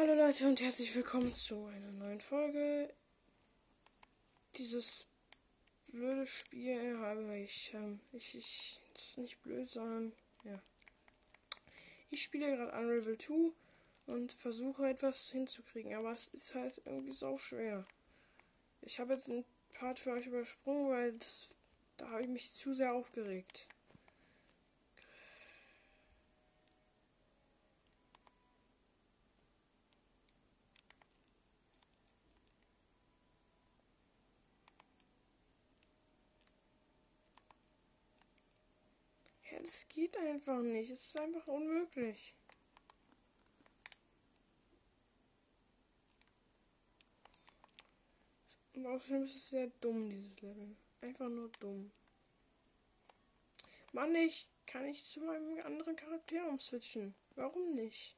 Hallo Leute und herzlich willkommen zu einer neuen Folge. Dieses blöde Spiel habe ich, ähm, ich, ich, das ist nicht blöd, sondern, ja. Ich spiele gerade Unravel 2 und versuche etwas hinzukriegen, aber es ist halt irgendwie so schwer. Ich habe jetzt einen Part für euch übersprungen, weil das, da habe ich mich zu sehr aufgeregt. Es geht einfach nicht. Es ist einfach unmöglich. Und außerdem ist es sehr dumm, dieses Level. Einfach nur dumm. Mann, ich kann ich zu meinem anderen Charakter umswitchen. Warum nicht?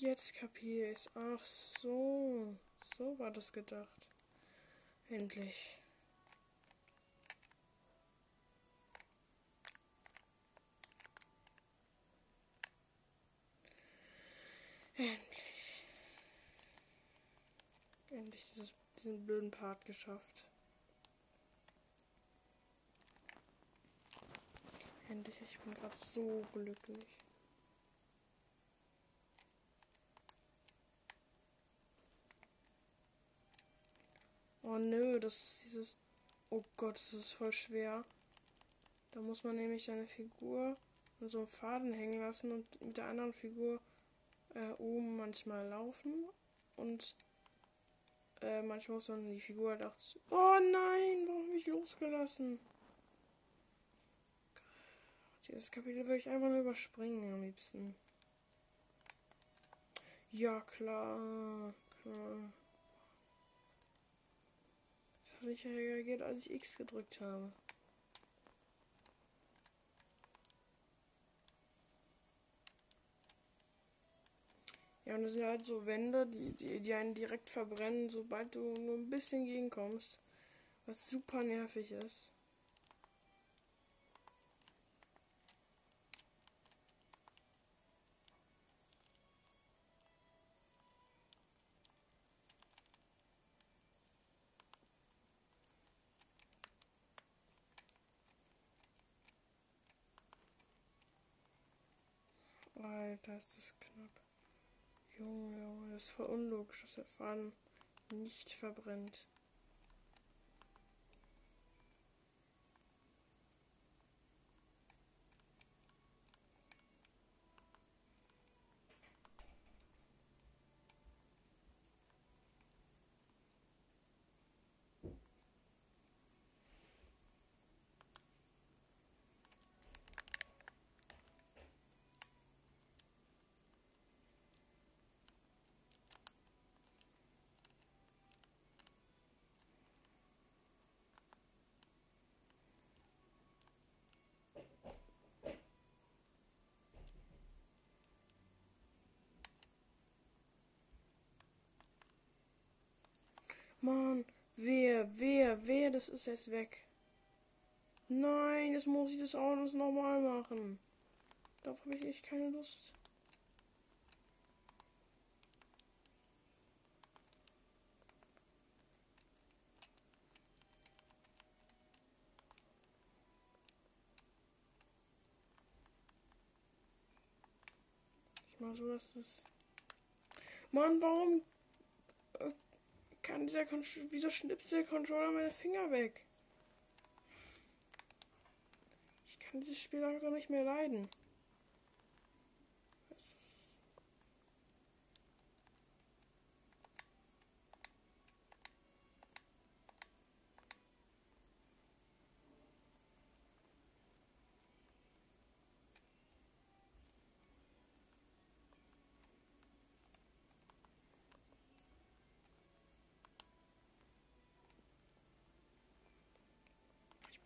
Jetzt kapiere ich. Ach so. So war das gedacht. Endlich. Endlich. Endlich dieses, diesen blöden Part geschafft. Endlich, ich bin gerade so glücklich. Oh nö, das ist dieses. Oh Gott, das ist voll schwer. Da muss man nämlich eine Figur an so einem Faden hängen lassen und mit der anderen Figur äh, oben manchmal laufen. Und äh, manchmal muss man die Figur halt auch. Oh nein, warum habe ich losgelassen? Dieses Kapitel würde ich einfach nur überspringen am liebsten. Ja, klar. Klar nicht reagiert, als ich X gedrückt habe. Ja, und das sind halt so Wände, die, die, die einen direkt verbrennen, sobald du nur ein bisschen gegenkommst. Was super nervig ist. Alter, ist das knapp. Junge, Junge, das ist voll unlogisch, dass der Faden nicht verbrennt. Mann, wer, wer, wer, das ist jetzt weg. Nein, jetzt muss ich das auch alles nochmal machen. Darauf habe ich echt keine Lust. Ich mach so, dass das. Mann, warum kann dieser Con Wieso schnippt der Controller meine Finger weg? Ich kann dieses Spiel langsam nicht mehr leiden.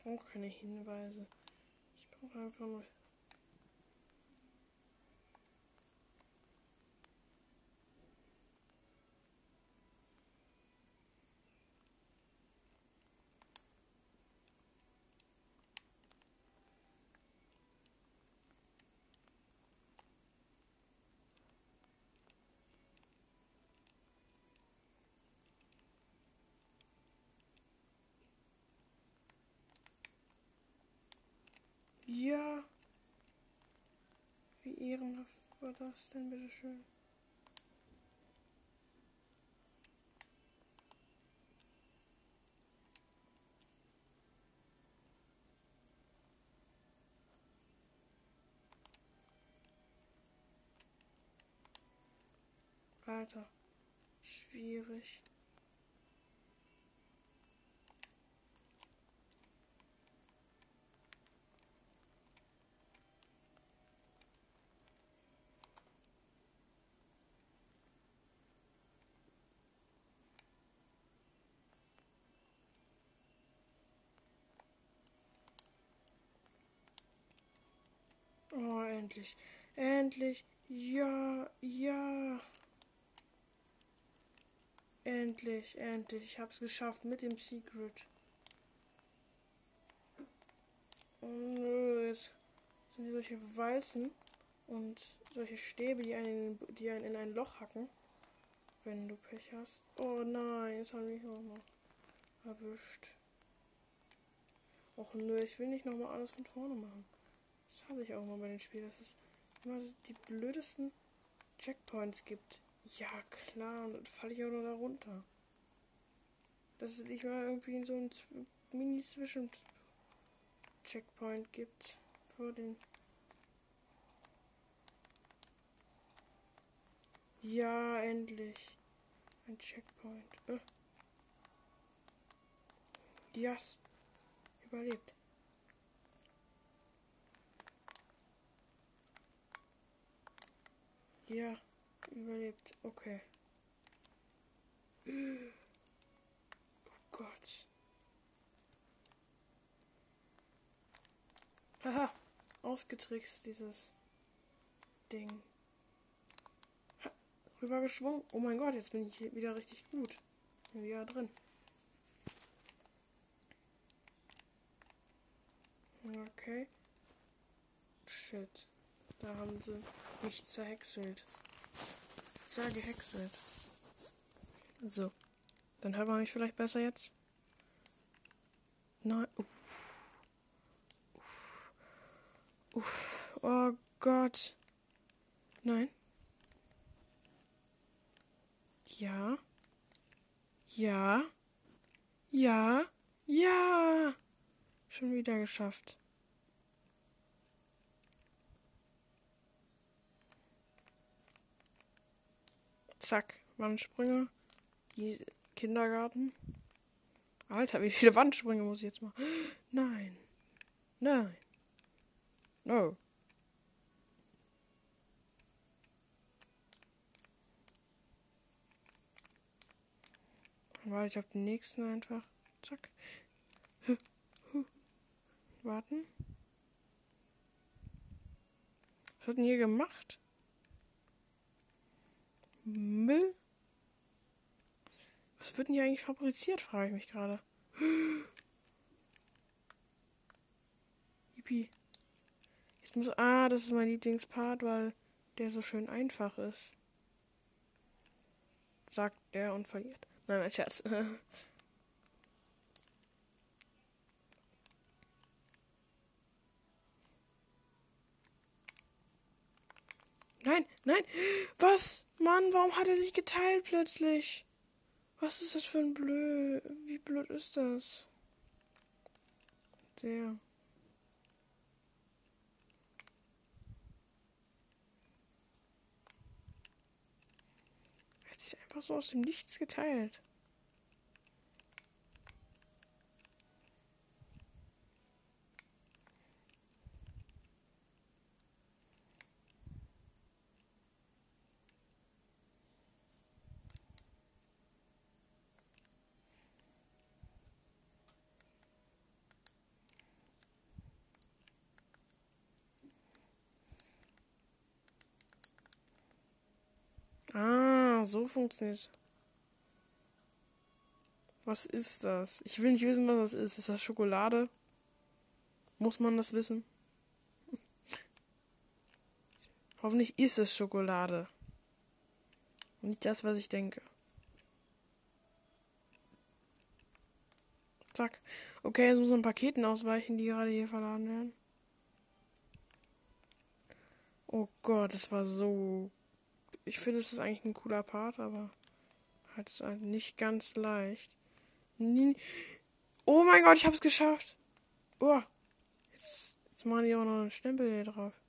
Brauche keine Hinweise. Ich brauche einfach nur. Ja. Wie ehrenhaft war das denn, bitteschön? Alter. Schwierig. Oh, endlich. Endlich. Ja, ja. Endlich, endlich. Ich hab's geschafft mit dem Secret. Und äh, jetzt sind hier solche Walzen und solche Stäbe, die einen, die einen in ein Loch hacken. Wenn du Pech hast. Oh nein, jetzt haben mich nochmal erwischt. Och nö, ich will nicht nochmal alles von vorne machen. Das habe ich auch mal bei den Spielen, dass es immer die blödesten Checkpoints gibt. Ja, klar, und dann falle ich auch noch da runter. Dass es nicht mal irgendwie so ein Mini-Zwischen-Checkpoint gibt vor den. Ja, endlich. Ein Checkpoint. Äh. Yes. Überlebt. Ja, überlebt. Okay. Oh Gott. Haha, ausgetrickst dieses Ding. Ha, rübergeschwungen. Oh mein Gott, jetzt bin ich hier wieder richtig gut. Bin wieder drin. Okay. Shit. Da haben sie mich zerhäckselt. Zergehäckselt. So. Dann hört man mich vielleicht besser jetzt. Nein. Uff. Uff. Uff. Oh Gott. Nein. Ja. Ja. Ja. Ja. Schon wieder geschafft. Zack, Wandsprünge. Die Kindergarten. Alter, wie viele Wandsprünge muss ich jetzt machen? Nein. Nein. No. Warte ich auf den nächsten einfach. Zack. Warten. Was hat denn hier gemacht? Müll? Was wird denn hier eigentlich fabriziert, frage ich mich gerade. Yippie. Jetzt muss. Ah, das ist mein Lieblingspart, weil der so schön einfach ist. Sagt er und verliert. Nein, mein Scherz. Nein, nein. Was? Mann, warum hat er sich geteilt plötzlich? Was ist das für ein Blöd? Wie blöd ist das? Der. Er hat sich einfach so aus dem Nichts geteilt. Ah, so funktioniert Was ist das? Ich will nicht wissen, was das ist. Ist das Schokolade? Muss man das wissen? Hoffentlich ist es Schokolade. Und nicht das, was ich denke. Zack. Okay, jetzt muss man Paketen ausweichen, die gerade hier verladen werden. Oh Gott, das war so. Ich finde, es ist eigentlich ein cooler Part, aber halt ist halt nicht ganz leicht. Oh mein Gott, ich hab's geschafft. Oh. Jetzt, jetzt machen die auch noch einen Stempel hier drauf.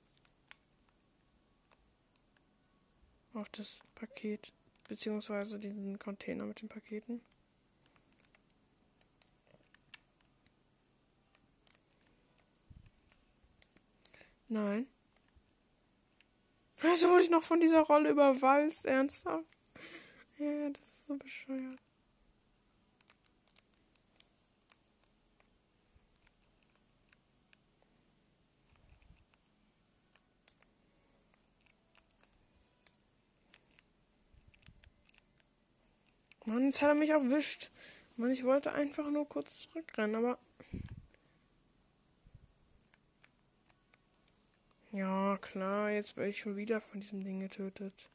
Auf das Paket. Beziehungsweise diesen Container mit den Paketen. Nein. Also wurde ich noch von dieser Rolle überwalzt, ernsthaft. Ja, das ist so bescheuert. Mann, jetzt hat er mich erwischt. Mann, ich wollte einfach nur kurz zurückrennen, aber Ja, klar, jetzt werde ich schon wieder von diesem Ding getötet.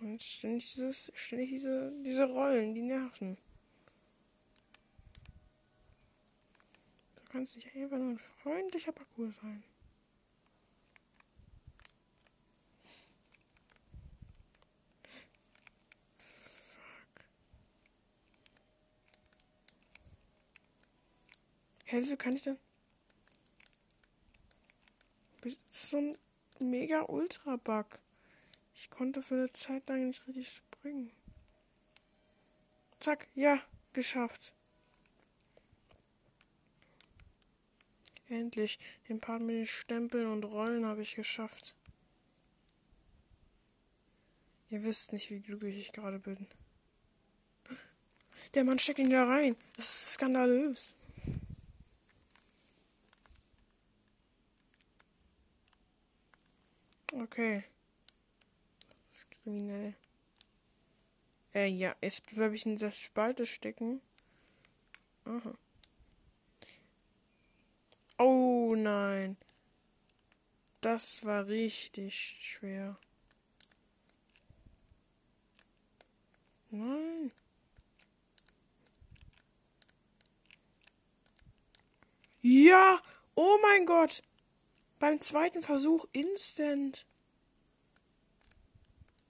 Und ständig dieses, ständig diese, diese Rollen, die nerven. Du kannst nicht einfach nur ein freundlicher Parcours sein. Hä, wieso kann ich denn? Das ist so ein mega Ultra-Bug. Ich konnte für eine Zeit lang nicht richtig springen. Zack, ja, geschafft. Endlich. Den Part mit den Stempeln und Rollen habe ich geschafft. Ihr wisst nicht, wie glücklich ich gerade bin. Der Mann steckt ihn da rein. Das ist skandalös. Okay. Das ist kriminell. Äh, ja, jetzt bleibe ich in dieser Spalte stecken. Aha. Oh nein. Das war richtig schwer. Nein. Ja! Oh mein Gott! Beim zweiten Versuch instant.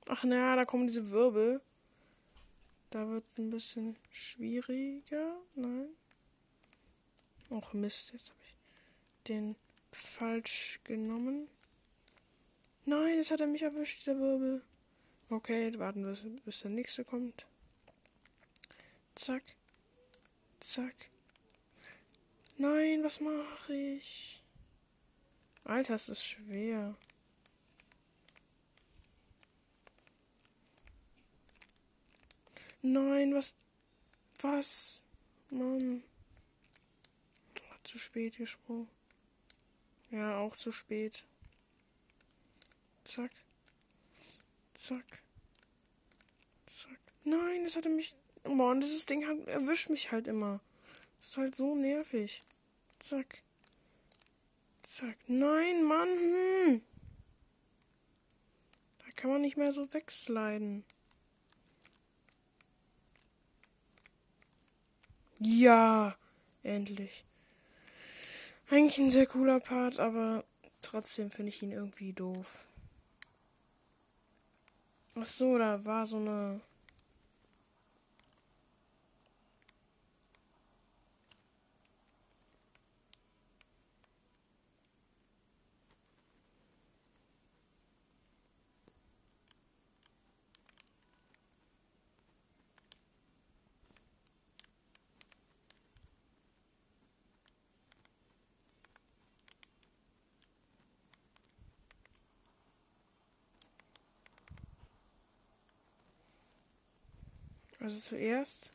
Ach naja, da kommen diese Wirbel. Da wird es ein bisschen schwieriger. Nein. Och Mist, jetzt habe ich den falsch genommen. Nein, jetzt hat er mich erwischt, dieser Wirbel. Okay, warten wir, bis der nächste kommt. Zack. Zack. Nein, was mache ich? Alter, es ist schwer. Nein, was? Was? Mann. Oh, zu spät gesprungen. Ja, auch zu spät. Zack. Zack. Zack. Nein, das hatte mich. Mann, dieses Ding hat, erwischt mich halt immer. Das ist halt so nervig. Zack. Zack. Nein, Mann. Hm. Da kann man nicht mehr so wegsliden. Ja, endlich. Eigentlich ein sehr cooler Part, aber trotzdem finde ich ihn irgendwie doof. Ach so, da war so eine Also zuerst.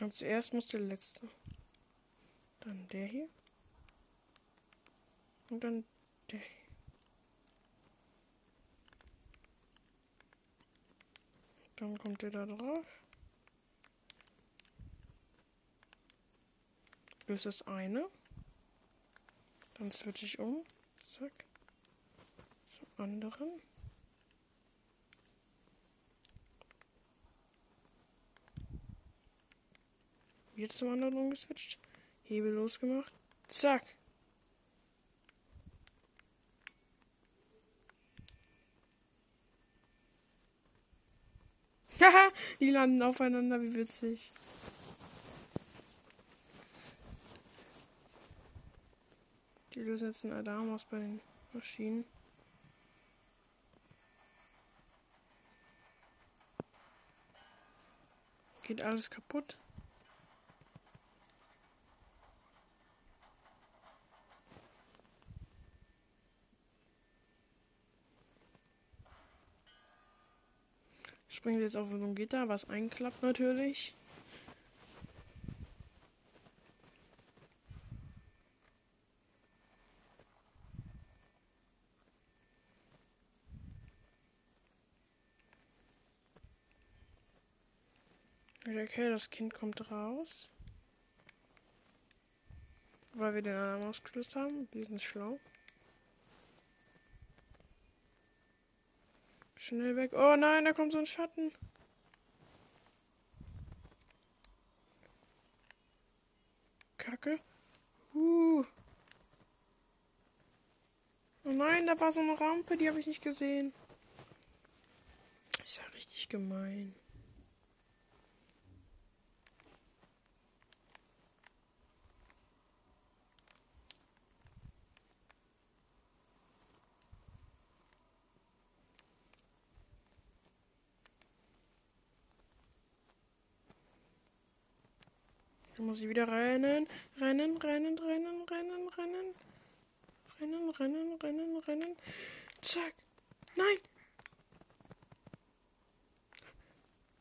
Also zuerst muss der letzte. Dann der hier. Und dann der hier. Dann kommt der da drauf. Löst das eine. Dann switche ich um. Zack. Zum anderen. Wieder zum anderen umgeswitcht. Hebel losgemacht. Zack. Haha, die landen aufeinander, wie witzig. Die lösen jetzt einen Alarm aus bei den Maschinen. Geht alles kaputt. Springt jetzt auf so ein Gitter, was einklappt natürlich. Okay, das Kind kommt raus. Weil wir den Alarm ausgelöst haben. Die sind schlau. Schnell weg. Oh nein, da kommt so ein Schatten. Kacke. Uh. Oh nein, da war so eine Rampe, die habe ich nicht gesehen. Ist ja richtig gemein. Dann muss ich wieder rennen. Rennen, rennen, rennen, rennen, rennen. Rennen, rennen, rennen, rennen. Zack. Nein.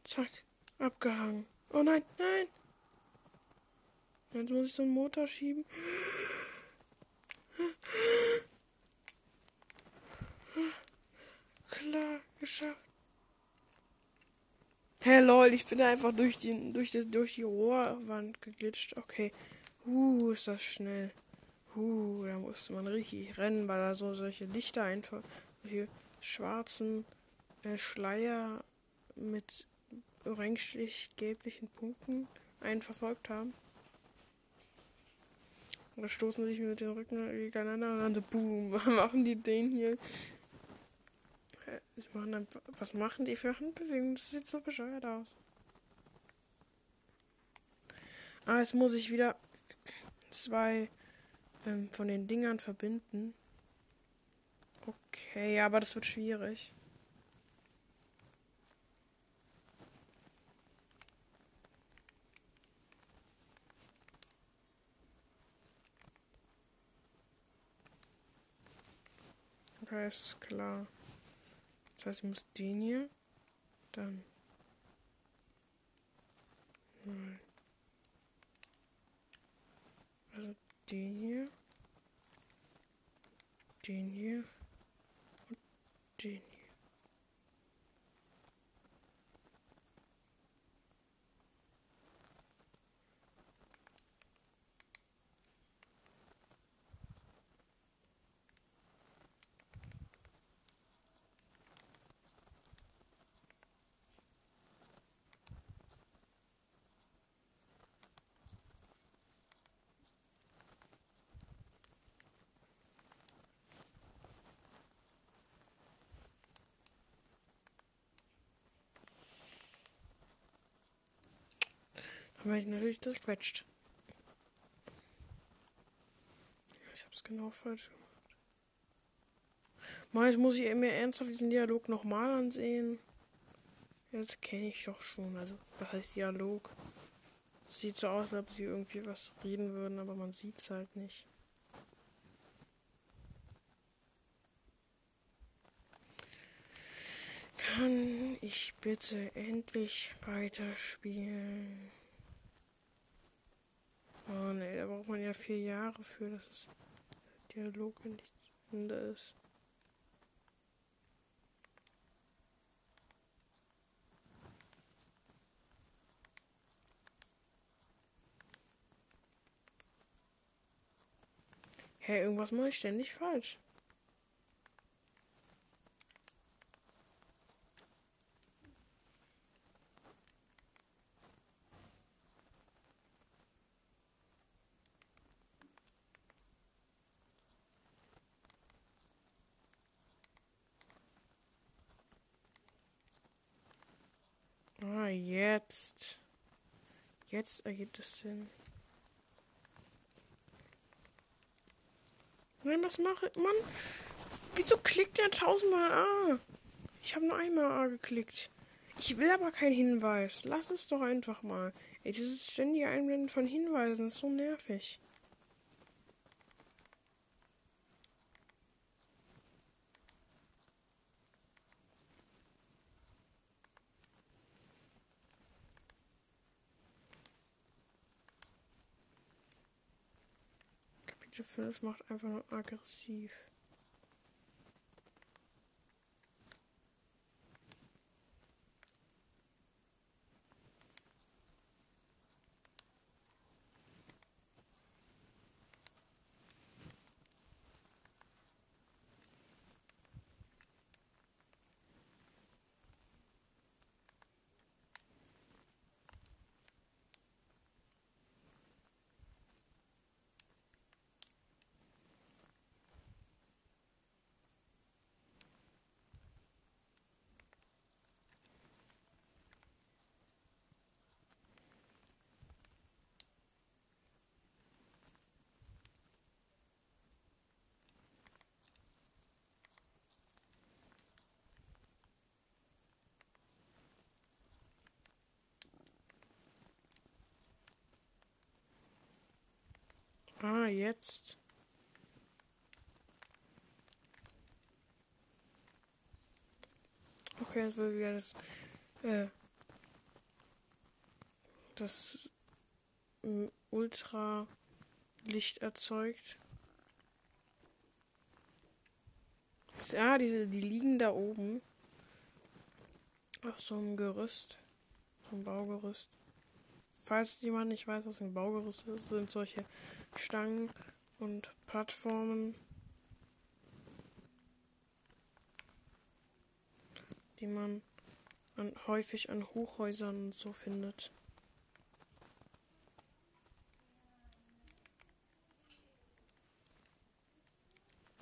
Zack. Abgehangen. Oh nein, nein. Jetzt muss ich so einen Motor schieben. Klar, geschafft. Hä, lol, ich bin einfach durch die, durch, das, durch die Rohrwand geglitscht. Okay. Uh, ist das schnell. Uh, da musste man richtig rennen, weil da so solche Lichter einfach, solche schwarzen äh, Schleier mit orangelich-gelblichen Punkten einen verfolgt haben. Und da stoßen sich mit den Rücken gegeneinander und dann so, boom, machen die den hier machen dann, was machen die für Handbewegungen? Das sieht so bescheuert aus. Ah, jetzt muss ich wieder zwei ähm, von den Dingern verbinden. Okay, aber das wird schwierig. Okay, ist klar. Das heißt, ich muss den hier dann. Nein. Also den hier. Den hier. Und den hier. Haben ich natürlich durchquetscht. Ich hab's genau falsch gemacht. Mal, jetzt muss ich mir ernsthaft diesen Dialog nochmal ansehen. Jetzt kenne ich doch schon. Also, was heißt Dialog? Sieht so aus, als ob sie irgendwie was reden würden, aber man sieht's halt nicht. Kann ich bitte endlich weiterspielen? Oh ne, da braucht man ja vier Jahre für, dass das Dialog nicht zu Ende ist. Hä, hey, irgendwas mache ich ständig falsch. Ah, jetzt. Jetzt ergibt es Sinn. Nein, was mache ich? Mann, wieso klickt er tausendmal A? Ich habe nur einmal A geklickt. Ich will aber keinen Hinweis. Lass es doch einfach mal. Ey, dieses ständige Einblenden von Hinweisen ist so nervig. Kapitel 5 macht einfach nur aggressiv. Ah, jetzt. Okay, jetzt wird wieder das, äh, das Ultralicht erzeugt. Ja, diese, die liegen da oben auf so einem Gerüst, so einem Baugerüst. Falls jemand nicht weiß, was ein Baugerüst ist, sind solche Stangen und Plattformen, die man an, häufig an Hochhäusern und so findet.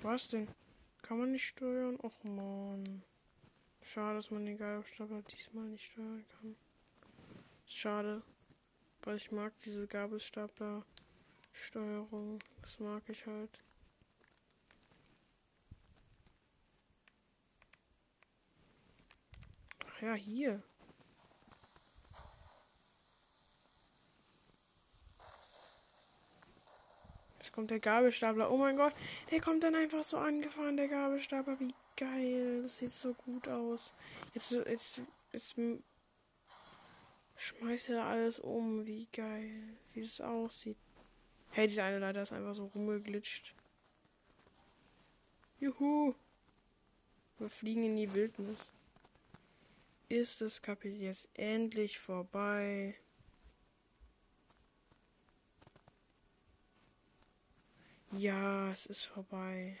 Was denn? Kann man nicht steuern? Och man. Schade, dass man den Gabelstapler diesmal nicht steuern kann. Schade. Weil ich mag diese Gabelstapler. Steuerung. Das mag ich halt. Ach ja, hier. Jetzt kommt der Gabelstapler. Oh mein Gott, der kommt dann einfach so angefahren, der Gabelstapler. Wie geil. Das sieht so gut aus. Jetzt, jetzt, jetzt schmeißt er alles um. Wie geil. Wie es aussieht. Hey, diese eine Leiter ist einfach so rumgeglitscht. Juhu. Wir fliegen in die Wildnis. Ist das Kapitel jetzt endlich vorbei? Ja, es ist vorbei.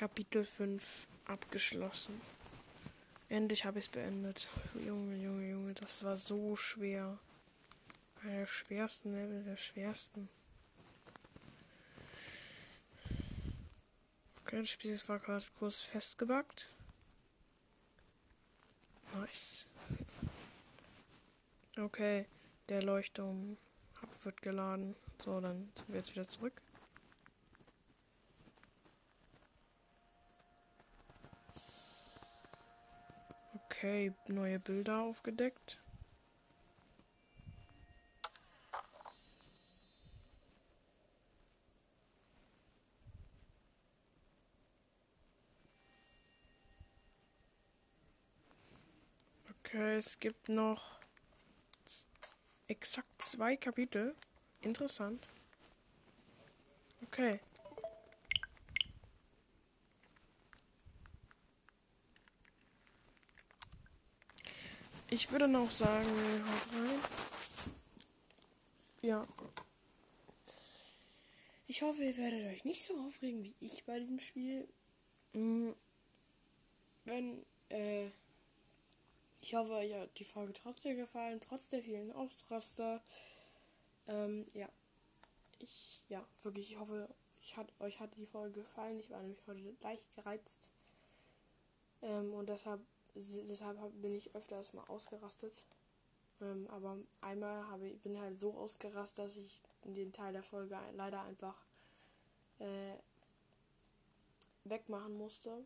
Kapitel 5 abgeschlossen. Endlich habe ich es beendet. Junge, Junge, Junge, das war so schwer. Einer der schwersten Level, der schwersten. Okay, das Spiel war gerade kurz festgebackt. Nice. Okay, der Leuchtturm wird geladen. So, dann sind wir jetzt wieder zurück. Okay, neue Bilder aufgedeckt. Okay, es gibt noch exakt zwei Kapitel. Interessant. Okay. Ich würde noch sagen, haut rein. Ja. Ich hoffe, ihr werdet euch nicht so aufregen wie ich bei diesem Spiel. Mm, wenn, äh, ich hoffe, euch hat die Folge trotzdem gefallen, trotz der vielen Ausraster. Ähm, ja. Ich, ja, wirklich, ich hoffe, ich hat, euch hat die Folge gefallen. Ich war nämlich heute leicht gereizt. Ähm, und deshalb deshalb bin ich öfters mal ausgerastet. Ähm, aber einmal habe ich, bin halt so ausgerastet, dass ich den Teil der Folge leider einfach äh, wegmachen musste.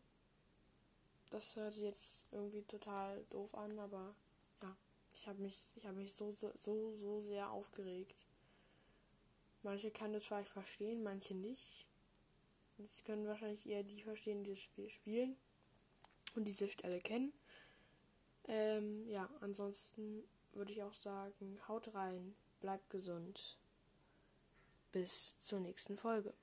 Das hört sich jetzt irgendwie total doof an, aber ja, ich habe mich, ich habe mich so, so, so sehr aufgeregt. Manche kann das vielleicht verstehen, manche nicht. Das können wahrscheinlich eher die verstehen, die das Spiel spielen und diese Stelle kennen. Ähm, ja, ansonsten würde ich auch sagen, haut rein, bleibt gesund. Bis zur nächsten Folge.